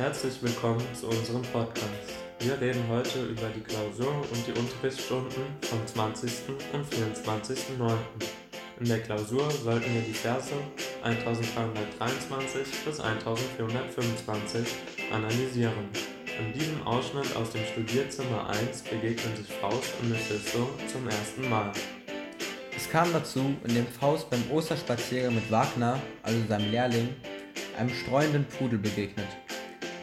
Herzlich willkommen zu unserem Podcast. Wir reden heute über die Klausur und die Unterrichtsstunden vom 20. und 24.09. In der Klausur sollten wir die Verse 1323 bis 1425 analysieren. In diesem Ausschnitt aus dem Studierzimmer 1 begegnen sich Faust und Mephisto zum ersten Mal. Es kam dazu, indem Faust beim Osterspaziergang mit Wagner, also seinem Lehrling, einem streunenden Pudel begegnet.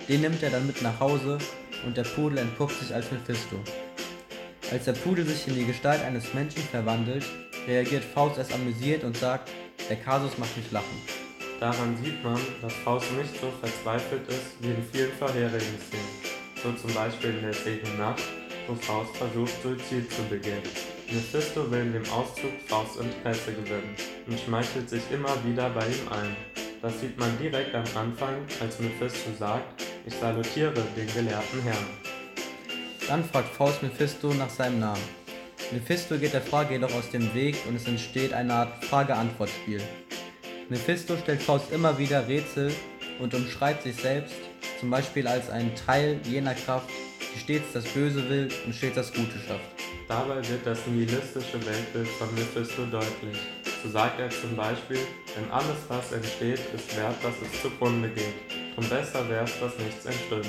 Den nimmt er dann mit nach Hause und der Pudel entpuppt sich als Mephisto. Als der Pudel sich in die Gestalt eines Menschen verwandelt, reagiert Faust erst amüsiert und sagt, der Kasus macht mich lachen. Daran sieht man, dass Faust nicht so verzweifelt ist wie in vielen vorherigen Szenen, so zum Beispiel in der Szene Nacht, wo Faust versucht, Suizid zu begehen. Mephisto will in dem Auszug Fausts Interesse gewinnen und schmeichelt sich immer wieder bei ihm ein. Das sieht man direkt am Anfang, als Mephisto sagt, ich salutiere den gelehrten Herrn. Dann fragt Faust Mephisto nach seinem Namen. Mephisto geht der Frage jedoch aus dem Weg und es entsteht eine Art Frage-Antwort-Spiel. Mephisto stellt Faust immer wieder Rätsel und umschreibt sich selbst, zum Beispiel als einen Teil jener Kraft, die stets das Böse will und stets das Gute schafft. Dabei wird das nihilistische Weltbild von Mephisto deutlich. So sagt er zum Beispiel, denn alles, was entsteht, ist wert, dass es zugrunde geht. Und besser wär's, dass nichts entstünde.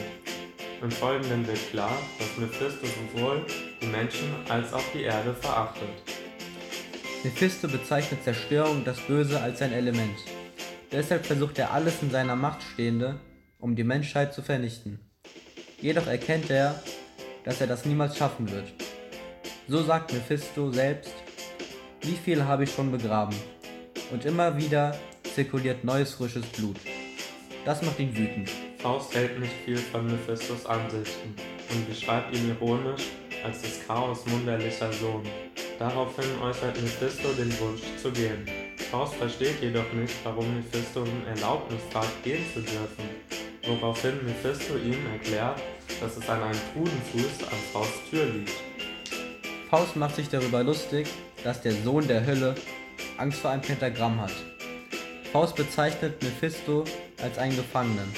Im Folgenden wird klar, dass Mephisto sowohl die Menschen als auch die Erde verachtet. Mephisto bezeichnet Zerstörung und das Böse als sein Element. Deshalb versucht er alles in seiner Macht Stehende, um die Menschheit zu vernichten. Jedoch erkennt er, dass er das niemals schaffen wird. So sagt Mephisto selbst, wie viel habe ich schon begraben? Und immer wieder zirkuliert neues frisches Blut. Das macht ihn wütend. Faust hält nicht viel von Mephistos Ansichten und beschreibt ihn ironisch als des Chaos wunderlicher Sohn. Daraufhin äußert Mephisto den Wunsch zu gehen. Faust versteht jedoch nicht, warum Mephisto um Erlaubnis fragt, gehen zu dürfen, woraufhin Mephisto ihm erklärt, dass es an einem Trudenfuß an Fausts Tür liegt. Faust macht sich darüber lustig, dass der Sohn der Hölle Angst vor einem Pentagramm hat. Faust bezeichnet Mephisto als einen Gefangenen.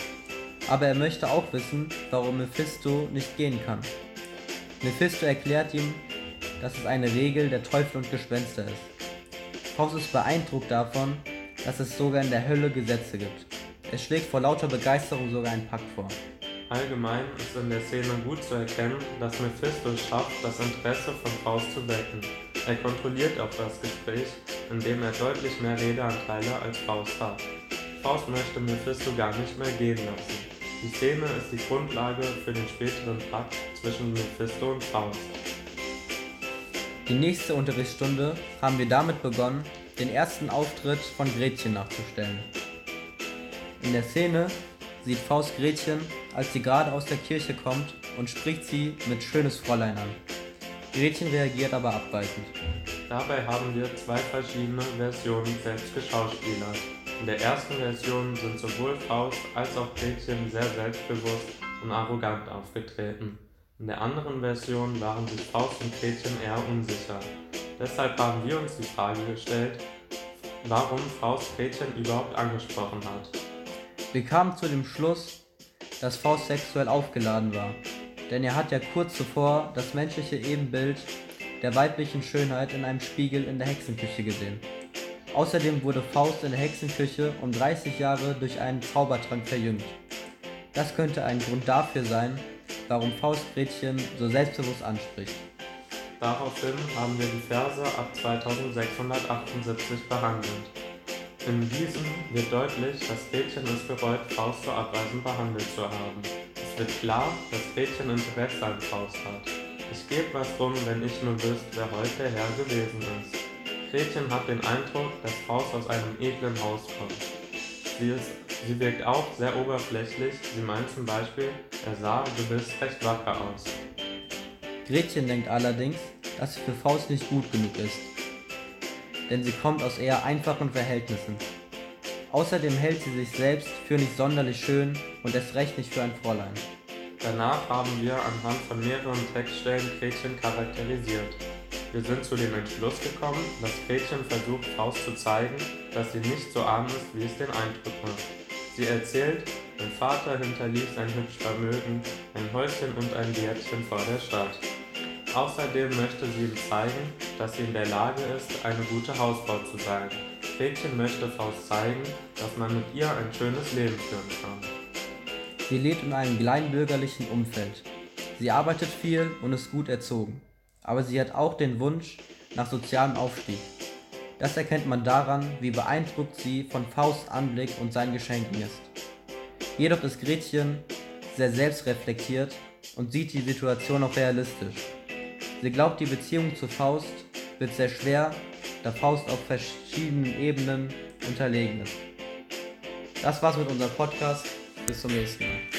Aber er möchte auch wissen, warum Mephisto nicht gehen kann. Mephisto erklärt ihm, dass es eine Regel der Teufel und Gespenster ist. Faust ist beeindruckt davon, dass es sogar in der Hölle Gesetze gibt. Er schlägt vor lauter Begeisterung sogar einen Pakt vor. Allgemein ist in der Szene gut zu erkennen, dass Mephisto schafft, das Interesse von Faust zu wecken. Er kontrolliert auch das Gespräch, indem er deutlich mehr Redeanteile als Faust hat. Faust möchte Mephisto gar nicht mehr gehen lassen. Die Szene ist die Grundlage für den späteren Pakt zwischen Mephisto und Faust. Die nächste Unterrichtsstunde haben wir damit begonnen, den ersten Auftritt von Gretchen nachzustellen. In der Szene sieht Faust Gretchen, als sie gerade aus der Kirche kommt und spricht sie mit schönes Fräulein an. Gretchen reagiert aber abweisend. Dabei haben wir zwei verschiedene Versionen selbst geschauspielert. In der ersten Version sind sowohl Faust als auch Gretchen sehr selbstbewusst und arrogant aufgetreten. In der anderen Version waren sich Faust und Gretchen eher unsicher. Deshalb haben wir uns die Frage gestellt, warum Faust Gretchen überhaupt angesprochen hat. Wir kamen zu dem Schluss, dass Faust sexuell aufgeladen war, denn er hat ja kurz zuvor das menschliche Ebenbild der weiblichen Schönheit in einem Spiegel in der Hexenküche gesehen. Außerdem wurde Faust in der Hexenküche um 30 Jahre durch einen Zaubertrank verjüngt. Das könnte ein Grund dafür sein, warum Faust Gretchen so selbstbewusst anspricht. Daraufhin haben wir die Verse ab 2678 behandelt. In diesem wird deutlich, dass Gretchen es bereut, Faust zu abweisend behandelt zu haben. Es wird klar, dass Gretchen Interesse an Faust hat. Ich gebe was drum, wenn ich nur wüsste, wer heute Herr gewesen ist. Gretchen hat den Eindruck, dass Faust aus einem edlen Haus kommt. Sie, ist, sie wirkt auch sehr oberflächlich. Sie meint zum Beispiel, er sah, du bist recht wacker aus. Gretchen denkt allerdings, dass sie für Faust nicht gut genug ist, denn sie kommt aus eher einfachen Verhältnissen. Außerdem hält sie sich selbst für nicht sonderlich schön und erst recht nicht für ein Fräulein. Danach haben wir anhand von mehreren Textstellen Gretchen charakterisiert. Wir sind zu dem Entschluss gekommen, dass Gretchen versucht, Faust zu zeigen, dass sie nicht so arm ist, wie es den Eindruck macht. Sie erzählt, Mein Vater hinterließ ein hübsch Vermögen, ein Häuschen und ein Gärtchen vor der Stadt. Außerdem möchte sie ihm zeigen, dass sie in der Lage ist, eine gute Hausfrau zu sein. Gretchen möchte Faust zeigen, dass man mit ihr ein schönes Leben führen kann. Sie lebt in einem kleinbürgerlichen Umfeld. Sie arbeitet viel und ist gut erzogen. Aber sie hat auch den Wunsch nach sozialem Aufstieg. Das erkennt man daran, wie beeindruckt sie von Fausts Anblick und seinen Geschenken ist. Jedoch ist Gretchen sehr selbstreflektiert und sieht die Situation auch realistisch. Sie glaubt, die Beziehung zu Faust wird sehr schwer, da Faust auf verschiedenen Ebenen unterlegen ist. Das war's mit unserem Podcast. Bis zum nächsten Mal.